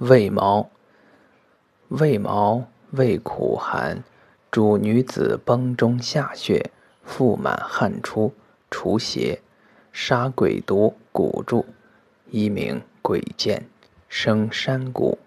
胃毛，胃毛味苦寒，主女子崩中下血，腹满汗出，除邪，杀鬼毒，蛊助，一名鬼见，生山谷。